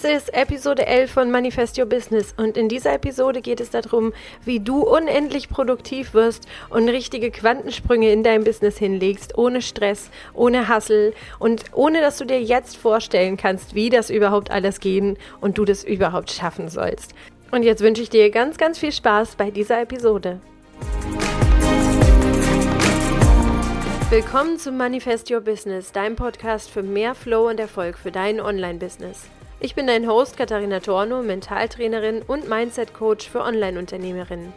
Dies ist Episode 11 von Manifest Your Business und in dieser Episode geht es darum, wie du unendlich produktiv wirst und richtige Quantensprünge in deinem Business hinlegst, ohne Stress, ohne Hassel und ohne dass du dir jetzt vorstellen kannst, wie das überhaupt alles gehen und du das überhaupt schaffen sollst. Und jetzt wünsche ich dir ganz, ganz viel Spaß bei dieser Episode. Willkommen zum Manifest Your Business, deinem Podcast für mehr Flow und Erfolg für dein Online-Business. Ich bin dein Host Katharina Torno, Mentaltrainerin und Mindset-Coach für Online-Unternehmerinnen.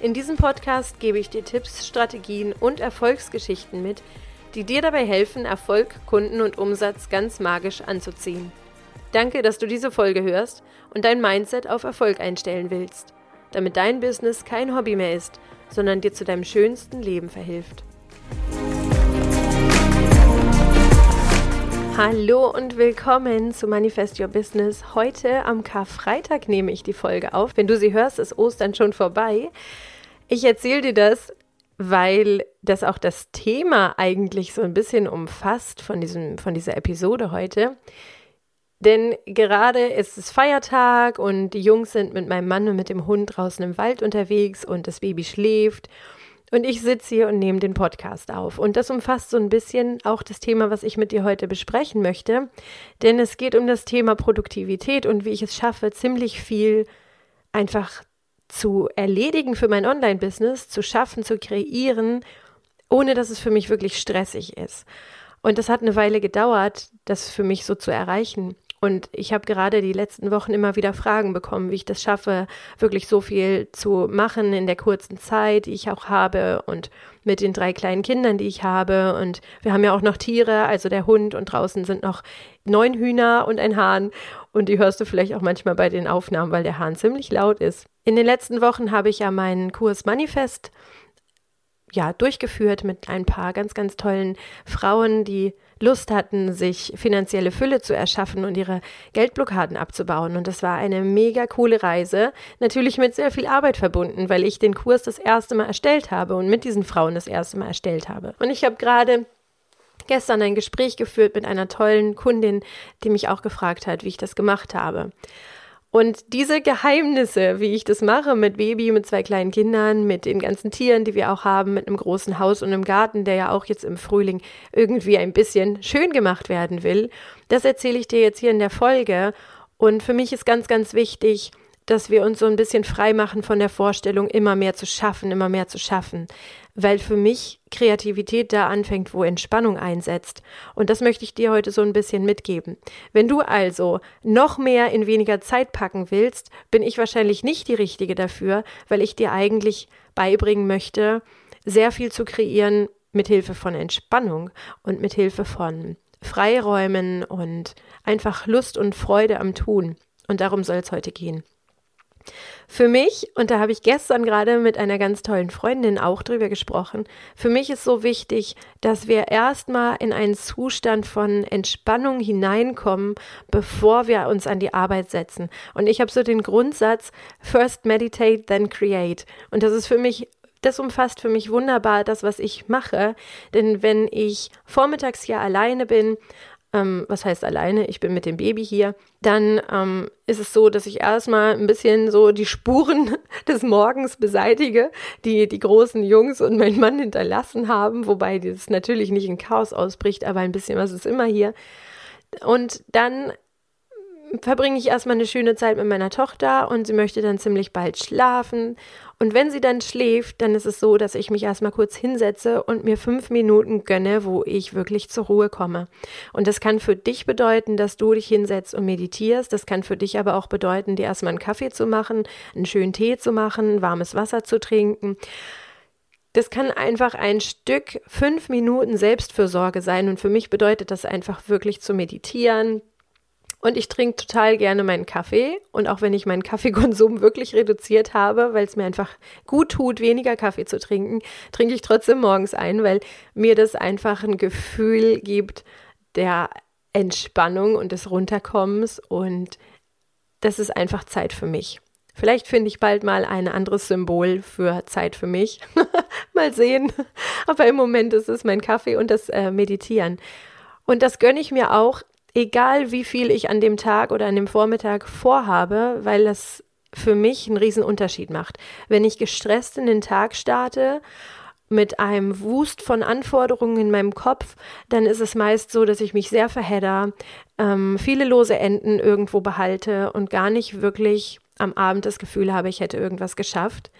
In diesem Podcast gebe ich dir Tipps, Strategien und Erfolgsgeschichten mit, die dir dabei helfen, Erfolg, Kunden und Umsatz ganz magisch anzuziehen. Danke, dass du diese Folge hörst und dein Mindset auf Erfolg einstellen willst, damit dein Business kein Hobby mehr ist, sondern dir zu deinem schönsten Leben verhilft. Hallo und willkommen zu Manifest Your Business. Heute am Karfreitag nehme ich die Folge auf. Wenn du sie hörst, ist Ostern schon vorbei. Ich erzähle dir das, weil das auch das Thema eigentlich so ein bisschen umfasst von, diesem, von dieser Episode heute. Denn gerade ist es Feiertag und die Jungs sind mit meinem Mann und mit dem Hund draußen im Wald unterwegs und das Baby schläft. Und ich sitze hier und nehme den Podcast auf. Und das umfasst so ein bisschen auch das Thema, was ich mit dir heute besprechen möchte. Denn es geht um das Thema Produktivität und wie ich es schaffe, ziemlich viel einfach zu erledigen für mein Online-Business, zu schaffen, zu kreieren, ohne dass es für mich wirklich stressig ist. Und das hat eine Weile gedauert, das für mich so zu erreichen. Und ich habe gerade die letzten Wochen immer wieder Fragen bekommen, wie ich das schaffe, wirklich so viel zu machen in der kurzen Zeit, die ich auch habe und mit den drei kleinen Kindern, die ich habe. Und wir haben ja auch noch Tiere, also der Hund und draußen sind noch neun Hühner und ein Hahn. Und die hörst du vielleicht auch manchmal bei den Aufnahmen, weil der Hahn ziemlich laut ist. In den letzten Wochen habe ich ja meinen Kurs Manifest ja, durchgeführt mit ein paar ganz, ganz tollen Frauen, die Lust hatten, sich finanzielle Fülle zu erschaffen und ihre Geldblockaden abzubauen. Und das war eine mega coole Reise. Natürlich mit sehr viel Arbeit verbunden, weil ich den Kurs das erste Mal erstellt habe und mit diesen Frauen das erste Mal erstellt habe. Und ich habe gerade gestern ein Gespräch geführt mit einer tollen Kundin, die mich auch gefragt hat, wie ich das gemacht habe. Und diese Geheimnisse, wie ich das mache mit Baby, mit zwei kleinen Kindern, mit den ganzen Tieren, die wir auch haben, mit einem großen Haus und einem Garten, der ja auch jetzt im Frühling irgendwie ein bisschen schön gemacht werden will, das erzähle ich dir jetzt hier in der Folge. Und für mich ist ganz, ganz wichtig, dass wir uns so ein bisschen frei machen von der Vorstellung, immer mehr zu schaffen, immer mehr zu schaffen. Weil für mich Kreativität da anfängt, wo Entspannung einsetzt. Und das möchte ich dir heute so ein bisschen mitgeben. Wenn du also noch mehr in weniger Zeit packen willst, bin ich wahrscheinlich nicht die Richtige dafür, weil ich dir eigentlich beibringen möchte, sehr viel zu kreieren mit Hilfe von Entspannung und mit Hilfe von Freiräumen und einfach Lust und Freude am Tun. Und darum soll es heute gehen. Für mich, und da habe ich gestern gerade mit einer ganz tollen Freundin auch drüber gesprochen, für mich ist so wichtig, dass wir erstmal in einen Zustand von Entspannung hineinkommen, bevor wir uns an die Arbeit setzen. Und ich habe so den Grundsatz, first meditate, then create. Und das ist für mich das umfasst für mich wunderbar das, was ich mache. Denn wenn ich vormittags hier alleine bin ähm, was heißt alleine, ich bin mit dem Baby hier, dann ähm, ist es so, dass ich erstmal ein bisschen so die Spuren des Morgens beseitige, die die großen Jungs und mein Mann hinterlassen haben, wobei das natürlich nicht in Chaos ausbricht, aber ein bisschen was ist immer hier. Und dann verbringe ich erstmal eine schöne Zeit mit meiner Tochter und sie möchte dann ziemlich bald schlafen. Und wenn sie dann schläft, dann ist es so, dass ich mich erstmal kurz hinsetze und mir fünf Minuten gönne, wo ich wirklich zur Ruhe komme. Und das kann für dich bedeuten, dass du dich hinsetzt und meditierst. Das kann für dich aber auch bedeuten, dir erstmal einen Kaffee zu machen, einen schönen Tee zu machen, warmes Wasser zu trinken. Das kann einfach ein Stück fünf Minuten Selbstfürsorge sein. Und für mich bedeutet das einfach wirklich zu meditieren, und ich trinke total gerne meinen Kaffee. Und auch wenn ich meinen Kaffeekonsum wirklich reduziert habe, weil es mir einfach gut tut, weniger Kaffee zu trinken, trinke ich trotzdem morgens ein, weil mir das einfach ein Gefühl gibt der Entspannung und des Runterkommens. Und das ist einfach Zeit für mich. Vielleicht finde ich bald mal ein anderes Symbol für Zeit für mich. mal sehen. Aber im Moment ist es mein Kaffee und das äh, Meditieren. Und das gönne ich mir auch egal wie viel ich an dem Tag oder an dem Vormittag vorhabe, weil das für mich einen riesen Unterschied macht. Wenn ich gestresst in den Tag starte mit einem Wust von Anforderungen in meinem Kopf, dann ist es meist so, dass ich mich sehr verhedder, ähm, viele lose Enden irgendwo behalte und gar nicht wirklich am Abend das Gefühl habe, ich hätte irgendwas geschafft.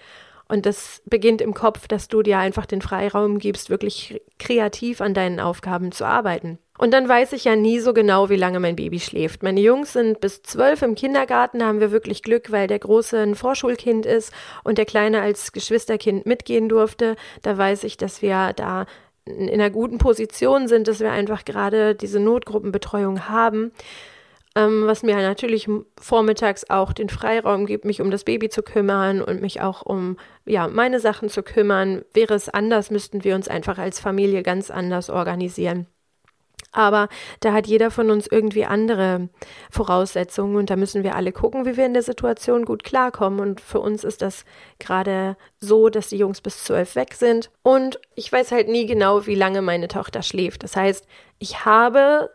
Und das beginnt im Kopf, dass du dir einfach den Freiraum gibst, wirklich kreativ an deinen Aufgaben zu arbeiten. Und dann weiß ich ja nie so genau, wie lange mein Baby schläft. Meine Jungs sind bis zwölf im Kindergarten, da haben wir wirklich Glück, weil der Große ein Vorschulkind ist und der Kleine als Geschwisterkind mitgehen durfte. Da weiß ich, dass wir da in einer guten Position sind, dass wir einfach gerade diese Notgruppenbetreuung haben ähm, was mir natürlich vormittags auch den Freiraum gibt, mich um das Baby zu kümmern und mich auch um ja, meine Sachen zu kümmern. Wäre es anders, müssten wir uns einfach als Familie ganz anders organisieren. Aber da hat jeder von uns irgendwie andere Voraussetzungen und da müssen wir alle gucken, wie wir in der Situation gut klarkommen. Und für uns ist das gerade so, dass die Jungs bis zwölf weg sind. Und ich weiß halt nie genau, wie lange meine Tochter schläft. Das heißt, ich habe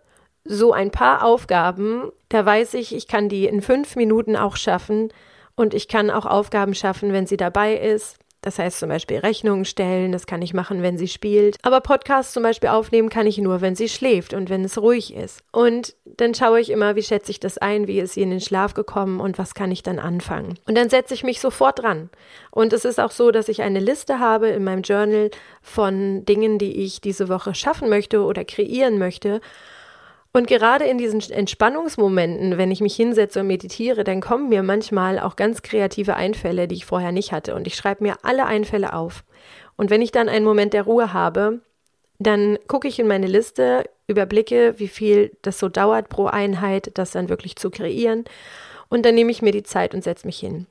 so ein paar Aufgaben, da weiß ich, ich kann die in fünf Minuten auch schaffen und ich kann auch Aufgaben schaffen, wenn sie dabei ist. Das heißt zum Beispiel Rechnungen stellen, das kann ich machen, wenn sie spielt. Aber Podcasts zum Beispiel aufnehmen kann ich nur, wenn sie schläft und wenn es ruhig ist. Und dann schaue ich immer, wie schätze ich das ein, wie ist sie in den Schlaf gekommen und was kann ich dann anfangen. Und dann setze ich mich sofort dran. Und es ist auch so, dass ich eine Liste habe in meinem Journal von Dingen, die ich diese Woche schaffen möchte oder kreieren möchte. Und gerade in diesen Entspannungsmomenten, wenn ich mich hinsetze und meditiere, dann kommen mir manchmal auch ganz kreative Einfälle, die ich vorher nicht hatte. Und ich schreibe mir alle Einfälle auf. Und wenn ich dann einen Moment der Ruhe habe, dann gucke ich in meine Liste, überblicke, wie viel das so dauert pro Einheit, das dann wirklich zu kreieren. Und dann nehme ich mir die Zeit und setze mich hin.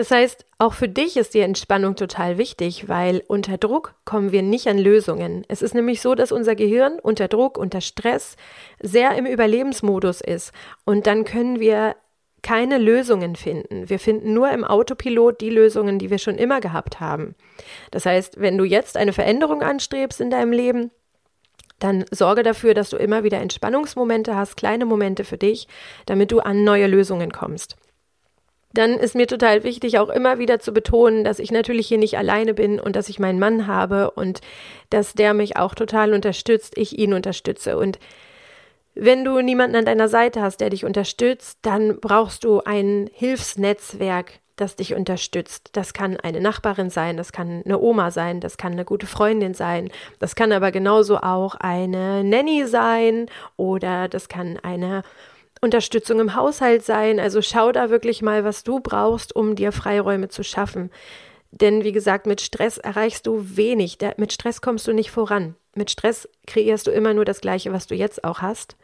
Das heißt, auch für dich ist die Entspannung total wichtig, weil unter Druck kommen wir nicht an Lösungen. Es ist nämlich so, dass unser Gehirn unter Druck, unter Stress sehr im Überlebensmodus ist und dann können wir keine Lösungen finden. Wir finden nur im Autopilot die Lösungen, die wir schon immer gehabt haben. Das heißt, wenn du jetzt eine Veränderung anstrebst in deinem Leben, dann sorge dafür, dass du immer wieder Entspannungsmomente hast, kleine Momente für dich, damit du an neue Lösungen kommst dann ist mir total wichtig, auch immer wieder zu betonen, dass ich natürlich hier nicht alleine bin und dass ich meinen Mann habe und dass der mich auch total unterstützt, ich ihn unterstütze. Und wenn du niemanden an deiner Seite hast, der dich unterstützt, dann brauchst du ein Hilfsnetzwerk, das dich unterstützt. Das kann eine Nachbarin sein, das kann eine Oma sein, das kann eine gute Freundin sein, das kann aber genauso auch eine Nanny sein oder das kann eine Unterstützung im Haushalt sein. Also schau da wirklich mal, was du brauchst, um dir Freiräume zu schaffen. Denn wie gesagt, mit Stress erreichst du wenig. mit Stress kommst du nicht voran. Mit Stress kreierst du immer nur das Gleiche, was du jetzt auch hast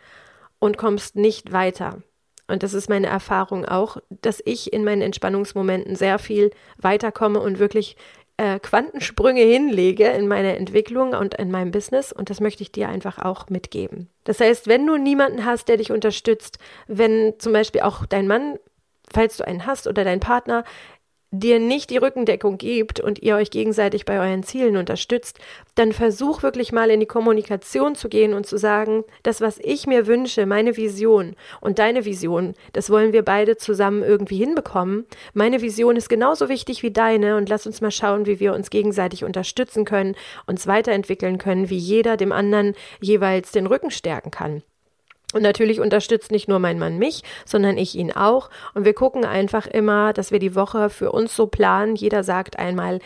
und kommst nicht weiter. Und das ist meine Erfahrung auch, dass ich in meinen Entspannungsmomenten sehr viel weiterkomme und wirklich äh, Quantensprünge hinlege in meiner Entwicklung und in meinem Business und das möchte ich dir einfach auch mitgeben. Das heißt, wenn du niemanden hast, der dich unterstützt, wenn zum Beispiel auch dein Mann, falls du einen hast oder dein Partner, dir nicht die Rückendeckung gibt und ihr euch gegenseitig bei euren Zielen unterstützt, dann versuch wirklich mal in die Kommunikation zu gehen und zu sagen, das, was ich mir wünsche, meine Vision und deine Vision, das wollen wir beide zusammen irgendwie hinbekommen. Meine Vision ist genauso wichtig wie deine und lass uns mal schauen, wie wir uns gegenseitig unterstützen können, uns weiterentwickeln können, wie jeder dem anderen jeweils den Rücken stärken kann. Und natürlich unterstützt nicht nur mein Mann mich, sondern ich ihn auch. Und wir gucken einfach immer, dass wir die Woche für uns so planen. Jeder sagt einmal,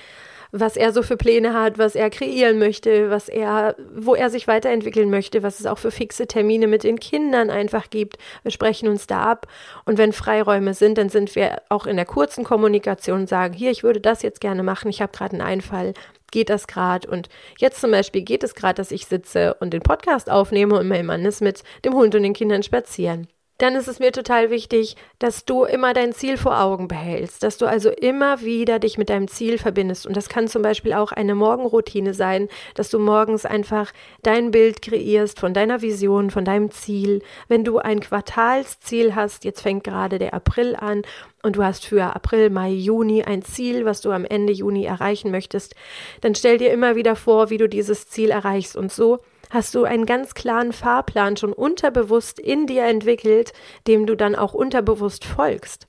was er so für Pläne hat, was er kreieren möchte, was er, wo er sich weiterentwickeln möchte, was es auch für fixe Termine mit den Kindern einfach gibt. Wir sprechen uns da ab. Und wenn Freiräume sind, dann sind wir auch in der kurzen Kommunikation und sagen, hier, ich würde das jetzt gerne machen, ich habe gerade einen Einfall, geht das gerade. Und jetzt zum Beispiel geht es gerade, dass ich sitze und den Podcast aufnehme und mein Mann ist mit dem Hund und den Kindern spazieren dann ist es mir total wichtig, dass du immer dein Ziel vor Augen behältst, dass du also immer wieder dich mit deinem Ziel verbindest. Und das kann zum Beispiel auch eine Morgenroutine sein, dass du morgens einfach dein Bild kreierst von deiner Vision, von deinem Ziel. Wenn du ein Quartalsziel hast, jetzt fängt gerade der April an und du hast für April, Mai, Juni ein Ziel, was du am Ende Juni erreichen möchtest, dann stell dir immer wieder vor, wie du dieses Ziel erreichst und so hast du einen ganz klaren Fahrplan schon unterbewusst in dir entwickelt, dem du dann auch unterbewusst folgst.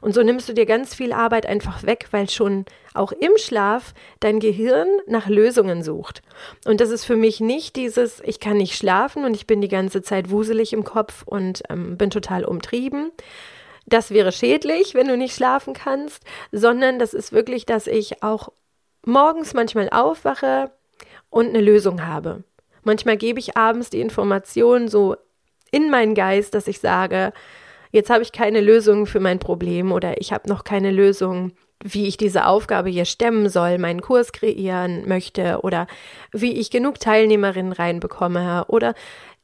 Und so nimmst du dir ganz viel Arbeit einfach weg, weil schon auch im Schlaf dein Gehirn nach Lösungen sucht. Und das ist für mich nicht dieses, ich kann nicht schlafen und ich bin die ganze Zeit wuselig im Kopf und ähm, bin total umtrieben. Das wäre schädlich, wenn du nicht schlafen kannst, sondern das ist wirklich, dass ich auch morgens manchmal aufwache und eine Lösung habe. Manchmal gebe ich abends die Information so in meinen Geist, dass ich sage, jetzt habe ich keine Lösung für mein Problem oder ich habe noch keine Lösung, wie ich diese Aufgabe hier stemmen soll, meinen Kurs kreieren möchte oder wie ich genug Teilnehmerinnen reinbekomme oder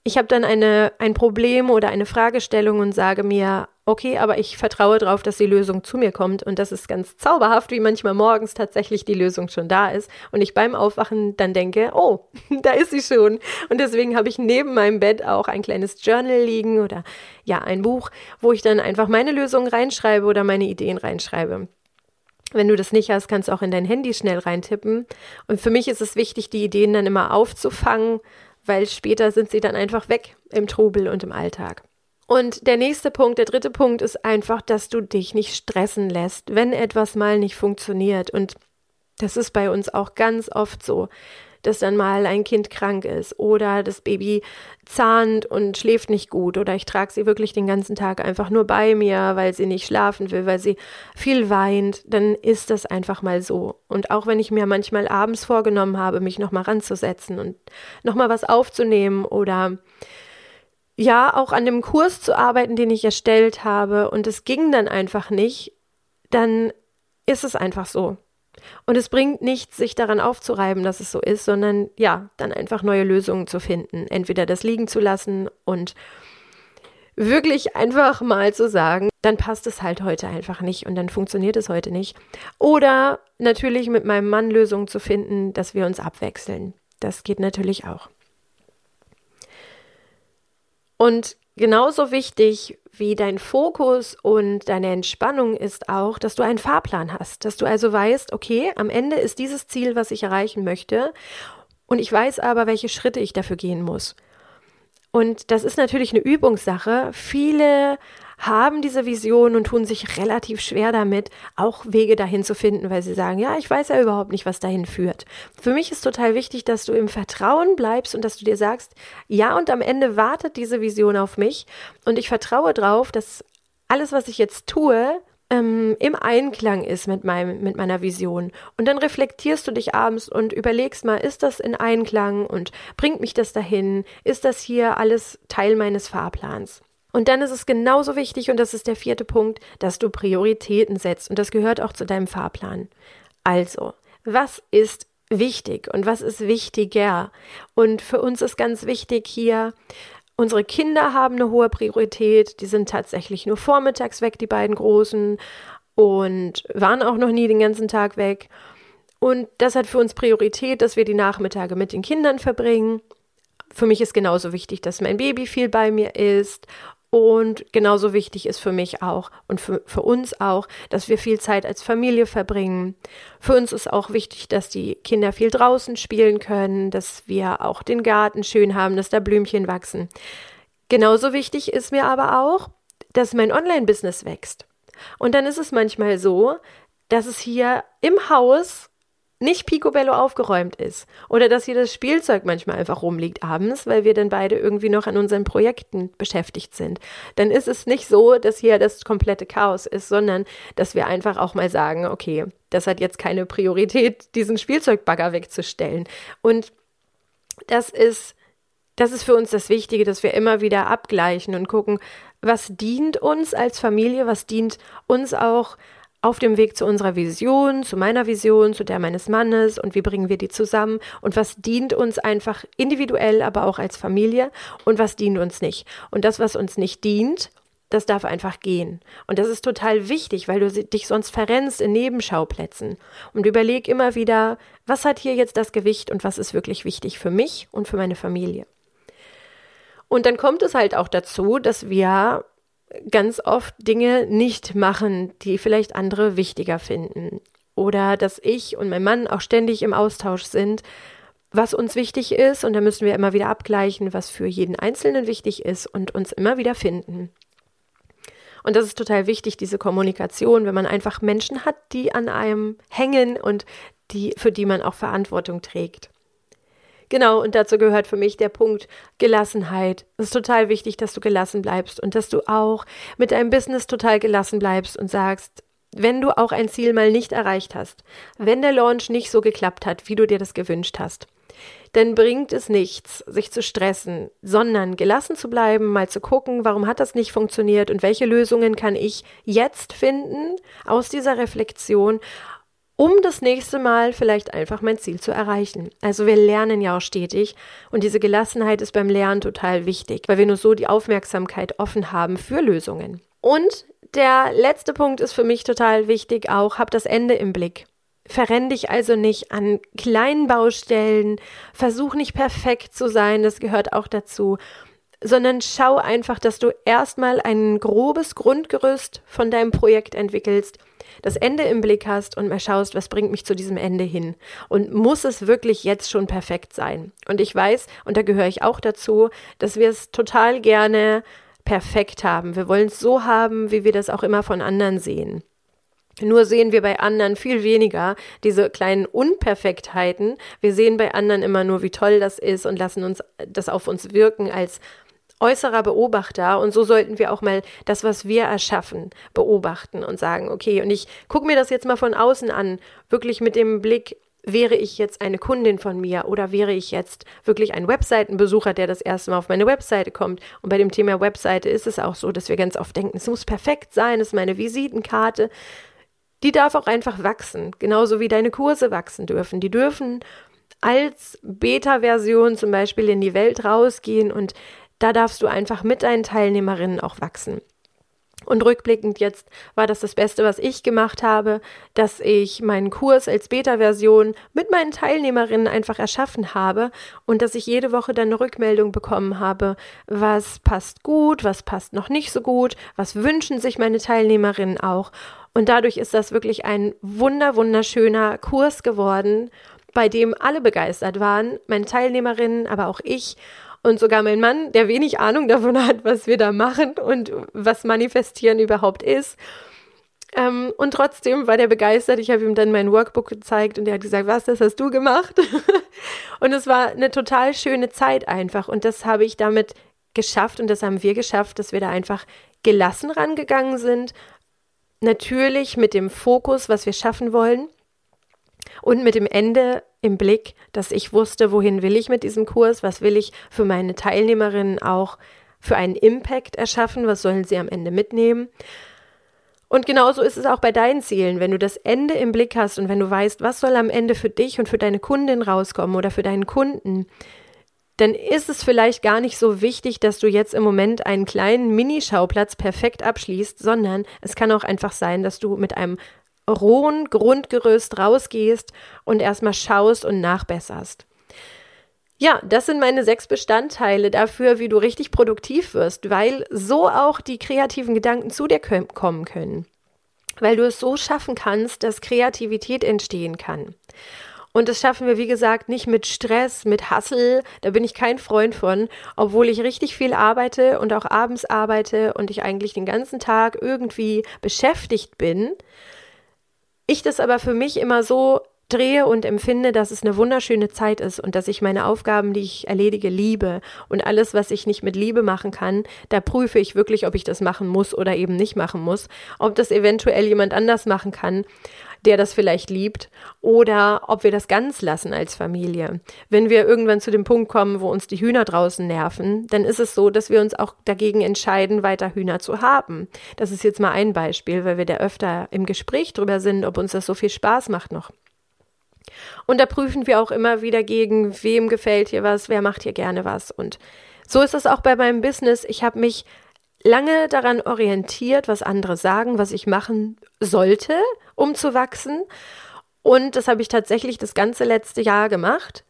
ich habe dann eine, ein Problem oder eine Fragestellung und sage mir, okay, aber ich vertraue darauf, dass die Lösung zu mir kommt. Und das ist ganz zauberhaft, wie manchmal morgens tatsächlich die Lösung schon da ist. Und ich beim Aufwachen dann denke, oh, da ist sie schon. Und deswegen habe ich neben meinem Bett auch ein kleines Journal liegen oder ja, ein Buch, wo ich dann einfach meine Lösung reinschreibe oder meine Ideen reinschreibe. Wenn du das nicht hast, kannst du auch in dein Handy schnell reintippen. Und für mich ist es wichtig, die Ideen dann immer aufzufangen weil später sind sie dann einfach weg im Trubel und im Alltag. Und der nächste Punkt, der dritte Punkt ist einfach, dass du dich nicht stressen lässt, wenn etwas mal nicht funktioniert. Und das ist bei uns auch ganz oft so dass dann mal ein Kind krank ist oder das Baby zahnt und schläft nicht gut oder ich trage sie wirklich den ganzen Tag einfach nur bei mir, weil sie nicht schlafen will, weil sie viel weint, dann ist das einfach mal so. Und auch wenn ich mir manchmal abends vorgenommen habe, mich nochmal ranzusetzen und nochmal was aufzunehmen oder ja, auch an dem Kurs zu arbeiten, den ich erstellt habe und es ging dann einfach nicht, dann ist es einfach so. Und es bringt nichts, sich daran aufzureiben, dass es so ist, sondern ja, dann einfach neue Lösungen zu finden. Entweder das liegen zu lassen und wirklich einfach mal zu sagen, dann passt es halt heute einfach nicht und dann funktioniert es heute nicht. Oder natürlich mit meinem Mann Lösungen zu finden, dass wir uns abwechseln. Das geht natürlich auch. Und genauso wichtig wie dein Fokus und deine Entspannung ist auch, dass du einen Fahrplan hast, dass du also weißt, okay, am Ende ist dieses Ziel, was ich erreichen möchte, und ich weiß aber, welche Schritte ich dafür gehen muss. Und das ist natürlich eine Übungssache. Viele haben diese Vision und tun sich relativ schwer damit, auch Wege dahin zu finden, weil sie sagen, ja, ich weiß ja überhaupt nicht, was dahin führt. Für mich ist total wichtig, dass du im Vertrauen bleibst und dass du dir sagst, ja, und am Ende wartet diese Vision auf mich und ich vertraue darauf, dass alles, was ich jetzt tue, ähm, im Einklang ist mit, meinem, mit meiner Vision. Und dann reflektierst du dich abends und überlegst mal, ist das in Einklang und bringt mich das dahin? Ist das hier alles Teil meines Fahrplans? Und dann ist es genauso wichtig, und das ist der vierte Punkt, dass du Prioritäten setzt. Und das gehört auch zu deinem Fahrplan. Also, was ist wichtig und was ist wichtiger? Und für uns ist ganz wichtig hier, unsere Kinder haben eine hohe Priorität. Die sind tatsächlich nur vormittags weg, die beiden Großen, und waren auch noch nie den ganzen Tag weg. Und das hat für uns Priorität, dass wir die Nachmittage mit den Kindern verbringen. Für mich ist genauso wichtig, dass mein Baby viel bei mir ist und genauso wichtig ist für mich auch und für, für uns auch, dass wir viel Zeit als Familie verbringen. Für uns ist auch wichtig, dass die Kinder viel draußen spielen können, dass wir auch den Garten schön haben, dass da Blümchen wachsen. Genauso wichtig ist mir aber auch, dass mein Online-Business wächst. Und dann ist es manchmal so, dass es hier im Haus nicht picobello aufgeräumt ist oder dass hier das Spielzeug manchmal einfach rumliegt abends, weil wir dann beide irgendwie noch an unseren Projekten beschäftigt sind, dann ist es nicht so, dass hier das komplette Chaos ist, sondern dass wir einfach auch mal sagen, okay, das hat jetzt keine Priorität, diesen Spielzeugbagger wegzustellen. Und das ist das ist für uns das Wichtige, dass wir immer wieder abgleichen und gucken, was dient uns als Familie, was dient uns auch auf dem Weg zu unserer Vision, zu meiner Vision, zu der meines Mannes und wie bringen wir die zusammen und was dient uns einfach individuell, aber auch als Familie und was dient uns nicht. Und das, was uns nicht dient, das darf einfach gehen. Und das ist total wichtig, weil du dich sonst verrennst in Nebenschauplätzen. Und überleg immer wieder, was hat hier jetzt das Gewicht und was ist wirklich wichtig für mich und für meine Familie. Und dann kommt es halt auch dazu, dass wir ganz oft Dinge nicht machen, die vielleicht andere wichtiger finden. Oder dass ich und mein Mann auch ständig im Austausch sind, was uns wichtig ist und da müssen wir immer wieder abgleichen, was für jeden Einzelnen wichtig ist und uns immer wieder finden. Und das ist total wichtig, diese Kommunikation, wenn man einfach Menschen hat, die an einem hängen und die, für die man auch Verantwortung trägt. Genau, und dazu gehört für mich der Punkt Gelassenheit. Es ist total wichtig, dass du gelassen bleibst und dass du auch mit deinem Business total gelassen bleibst und sagst, wenn du auch ein Ziel mal nicht erreicht hast, wenn der Launch nicht so geklappt hat, wie du dir das gewünscht hast, dann bringt es nichts, sich zu stressen, sondern gelassen zu bleiben, mal zu gucken, warum hat das nicht funktioniert und welche Lösungen kann ich jetzt finden aus dieser Reflexion, um das nächste Mal vielleicht einfach mein Ziel zu erreichen. Also wir lernen ja auch stetig und diese Gelassenheit ist beim Lernen total wichtig, weil wir nur so die Aufmerksamkeit offen haben für Lösungen. Und der letzte Punkt ist für mich total wichtig auch, hab das Ende im Blick. Verrenn dich also nicht an kleinen Baustellen, versuch nicht perfekt zu sein, das gehört auch dazu, sondern schau einfach, dass du erstmal ein grobes Grundgerüst von deinem Projekt entwickelst, das Ende im Blick hast und mal schaust, was bringt mich zu diesem Ende hin. Und muss es wirklich jetzt schon perfekt sein? Und ich weiß, und da gehöre ich auch dazu, dass wir es total gerne perfekt haben. Wir wollen es so haben, wie wir das auch immer von anderen sehen. Nur sehen wir bei anderen viel weniger diese kleinen Unperfektheiten. Wir sehen bei anderen immer nur, wie toll das ist und lassen uns das auf uns wirken als äußerer Beobachter. Und so sollten wir auch mal das, was wir erschaffen, beobachten und sagen, okay, und ich gucke mir das jetzt mal von außen an, wirklich mit dem Blick, wäre ich jetzt eine Kundin von mir oder wäre ich jetzt wirklich ein Webseitenbesucher, der das erste Mal auf meine Webseite kommt? Und bei dem Thema Webseite ist es auch so, dass wir ganz oft denken, es muss perfekt sein, es ist meine Visitenkarte die darf auch einfach wachsen, genauso wie deine Kurse wachsen dürfen. Die dürfen als Beta-Version zum Beispiel in die Welt rausgehen und da darfst du einfach mit deinen Teilnehmerinnen auch wachsen. Und rückblickend jetzt war das das Beste, was ich gemacht habe, dass ich meinen Kurs als Beta-Version mit meinen Teilnehmerinnen einfach erschaffen habe und dass ich jede Woche dann eine Rückmeldung bekommen habe, was passt gut, was passt noch nicht so gut, was wünschen sich meine Teilnehmerinnen auch. Und dadurch ist das wirklich ein wunder, wunderschöner Kurs geworden, bei dem alle begeistert waren, meine Teilnehmerinnen, aber auch ich und sogar mein Mann, der wenig Ahnung davon hat, was wir da machen und was Manifestieren überhaupt ist. Ähm, und trotzdem war der begeistert. Ich habe ihm dann mein Workbook gezeigt und er hat gesagt, was, das hast du gemacht? und es war eine total schöne Zeit einfach. Und das habe ich damit geschafft und das haben wir geschafft, dass wir da einfach gelassen rangegangen sind, natürlich mit dem Fokus, was wir schaffen wollen und mit dem Ende im Blick, dass ich wusste, wohin will ich mit diesem Kurs, was will ich für meine Teilnehmerinnen auch für einen Impact erschaffen, was sollen sie am Ende mitnehmen. Und genauso ist es auch bei deinen Zielen. Wenn du das Ende im Blick hast und wenn du weißt, was soll am Ende für dich und für deine Kundin rauskommen oder für deinen Kunden, dann ist es vielleicht gar nicht so wichtig, dass du jetzt im Moment einen kleinen Minischauplatz perfekt abschließt, sondern es kann auch einfach sein, dass du mit einem rohen Grundgerüst rausgehst und erstmal schaust und nachbesserst. Ja, das sind meine sechs Bestandteile dafür, wie du richtig produktiv wirst, weil so auch die kreativen Gedanken zu dir kommen können. Weil du es so schaffen kannst, dass Kreativität entstehen kann. Und das schaffen wir, wie gesagt, nicht mit Stress, mit Hassel. Da bin ich kein Freund von, obwohl ich richtig viel arbeite und auch abends arbeite und ich eigentlich den ganzen Tag irgendwie beschäftigt bin. Ich das aber für mich immer so drehe und empfinde, dass es eine wunderschöne Zeit ist und dass ich meine Aufgaben, die ich erledige, liebe. Und alles, was ich nicht mit Liebe machen kann, da prüfe ich wirklich, ob ich das machen muss oder eben nicht machen muss. Ob das eventuell jemand anders machen kann der das vielleicht liebt, oder ob wir das ganz lassen als Familie. Wenn wir irgendwann zu dem Punkt kommen, wo uns die Hühner draußen nerven, dann ist es so, dass wir uns auch dagegen entscheiden, weiter Hühner zu haben. Das ist jetzt mal ein Beispiel, weil wir da öfter im Gespräch drüber sind, ob uns das so viel Spaß macht noch. Und da prüfen wir auch immer wieder gegen, wem gefällt hier was, wer macht hier gerne was. Und so ist es auch bei meinem Business. Ich habe mich lange daran orientiert, was andere sagen, was ich machen sollte, um zu wachsen. Und das habe ich tatsächlich das ganze letzte Jahr gemacht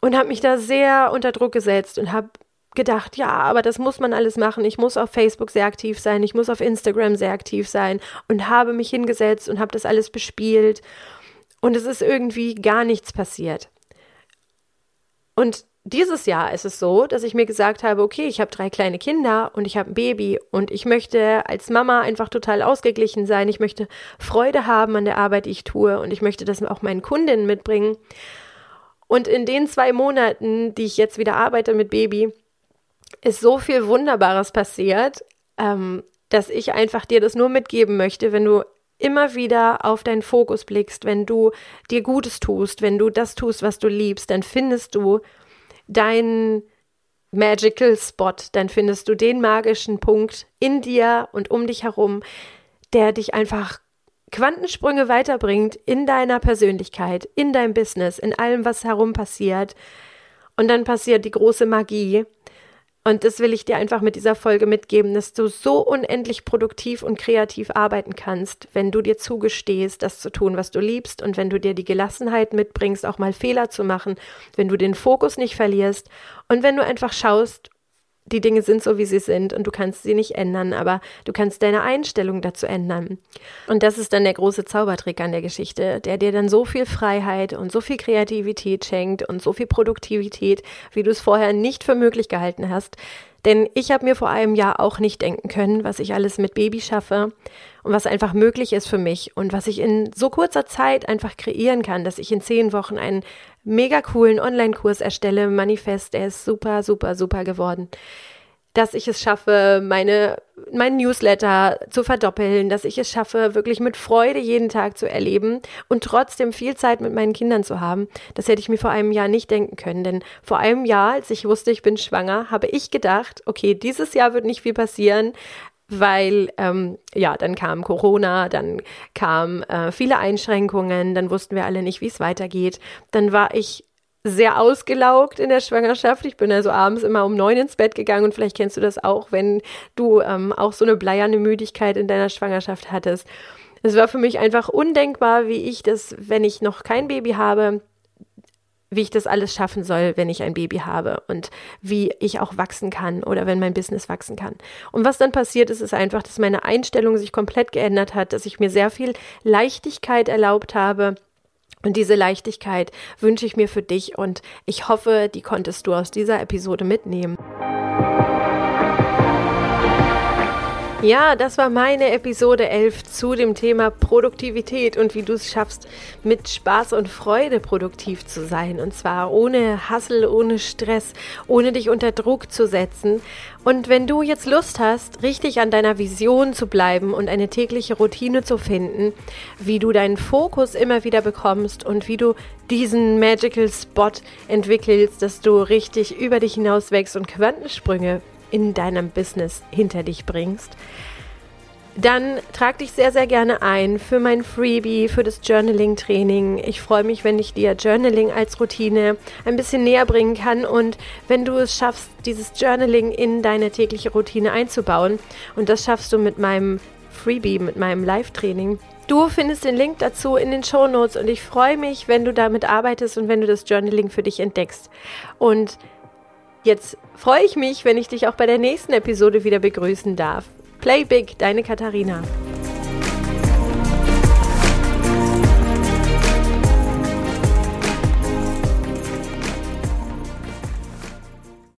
und habe mich da sehr unter Druck gesetzt und habe gedacht, ja, aber das muss man alles machen. Ich muss auf Facebook sehr aktiv sein, ich muss auf Instagram sehr aktiv sein und habe mich hingesetzt und habe das alles bespielt. Und es ist irgendwie gar nichts passiert. Und dieses Jahr ist es so, dass ich mir gesagt habe, okay, ich habe drei kleine Kinder und ich habe ein Baby und ich möchte als Mama einfach total ausgeglichen sein. Ich möchte Freude haben an der Arbeit, die ich tue und ich möchte das auch meinen Kundinnen mitbringen. Und in den zwei Monaten, die ich jetzt wieder arbeite mit Baby, ist so viel Wunderbares passiert, ähm, dass ich einfach dir das nur mitgeben möchte, wenn du immer wieder auf deinen Fokus blickst, wenn du dir Gutes tust, wenn du das tust, was du liebst, dann findest du deinen Magical Spot, dann findest du den magischen Punkt in dir und um dich herum, der dich einfach Quantensprünge weiterbringt in deiner Persönlichkeit, in deinem Business, in allem, was herum passiert. Und dann passiert die große Magie. Und das will ich dir einfach mit dieser Folge mitgeben, dass du so unendlich produktiv und kreativ arbeiten kannst, wenn du dir zugestehst, das zu tun, was du liebst und wenn du dir die Gelassenheit mitbringst, auch mal Fehler zu machen, wenn du den Fokus nicht verlierst und wenn du einfach schaust, die Dinge sind so, wie sie sind und du kannst sie nicht ändern, aber du kannst deine Einstellung dazu ändern. Und das ist dann der große Zaubertrick an der Geschichte, der dir dann so viel Freiheit und so viel Kreativität schenkt und so viel Produktivität, wie du es vorher nicht für möglich gehalten hast. Denn ich habe mir vor einem Jahr auch nicht denken können, was ich alles mit Baby schaffe und was einfach möglich ist für mich und was ich in so kurzer Zeit einfach kreieren kann, dass ich in zehn Wochen einen mega coolen Online-Kurs erstelle, Manifest, der ist super, super, super geworden. Dass ich es schaffe, meine, mein Newsletter zu verdoppeln, dass ich es schaffe, wirklich mit Freude jeden Tag zu erleben und trotzdem viel Zeit mit meinen Kindern zu haben. Das hätte ich mir vor einem Jahr nicht denken können, denn vor einem Jahr, als ich wusste, ich bin schwanger, habe ich gedacht, okay, dieses Jahr wird nicht viel passieren weil ähm, ja, dann kam Corona, dann kamen äh, viele Einschränkungen, dann wussten wir alle nicht, wie es weitergeht. Dann war ich sehr ausgelaugt in der Schwangerschaft. Ich bin also abends immer um neun ins Bett gegangen und vielleicht kennst du das auch, wenn du ähm, auch so eine bleierne Müdigkeit in deiner Schwangerschaft hattest. Es war für mich einfach undenkbar, wie ich das, wenn ich noch kein Baby habe, wie ich das alles schaffen soll, wenn ich ein Baby habe und wie ich auch wachsen kann oder wenn mein Business wachsen kann. Und was dann passiert ist, ist einfach, dass meine Einstellung sich komplett geändert hat, dass ich mir sehr viel Leichtigkeit erlaubt habe. Und diese Leichtigkeit wünsche ich mir für dich und ich hoffe, die konntest du aus dieser Episode mitnehmen. Ja, das war meine Episode 11 zu dem Thema Produktivität und wie du es schaffst, mit Spaß und Freude produktiv zu sein. Und zwar ohne Hassel, ohne Stress, ohne dich unter Druck zu setzen. Und wenn du jetzt Lust hast, richtig an deiner Vision zu bleiben und eine tägliche Routine zu finden, wie du deinen Fokus immer wieder bekommst und wie du diesen Magical Spot entwickelst, dass du richtig über dich hinaus wächst und Quantensprünge in deinem Business hinter dich bringst, dann trag dich sehr, sehr gerne ein für mein Freebie, für das Journaling-Training. Ich freue mich, wenn ich dir Journaling als Routine ein bisschen näher bringen kann und wenn du es schaffst, dieses Journaling in deine tägliche Routine einzubauen. Und das schaffst du mit meinem Freebie, mit meinem Live-Training. Du findest den Link dazu in den Show Notes und ich freue mich, wenn du damit arbeitest und wenn du das Journaling für dich entdeckst. Und Jetzt freue ich mich, wenn ich dich auch bei der nächsten Episode wieder begrüßen darf. Play Big, deine Katharina.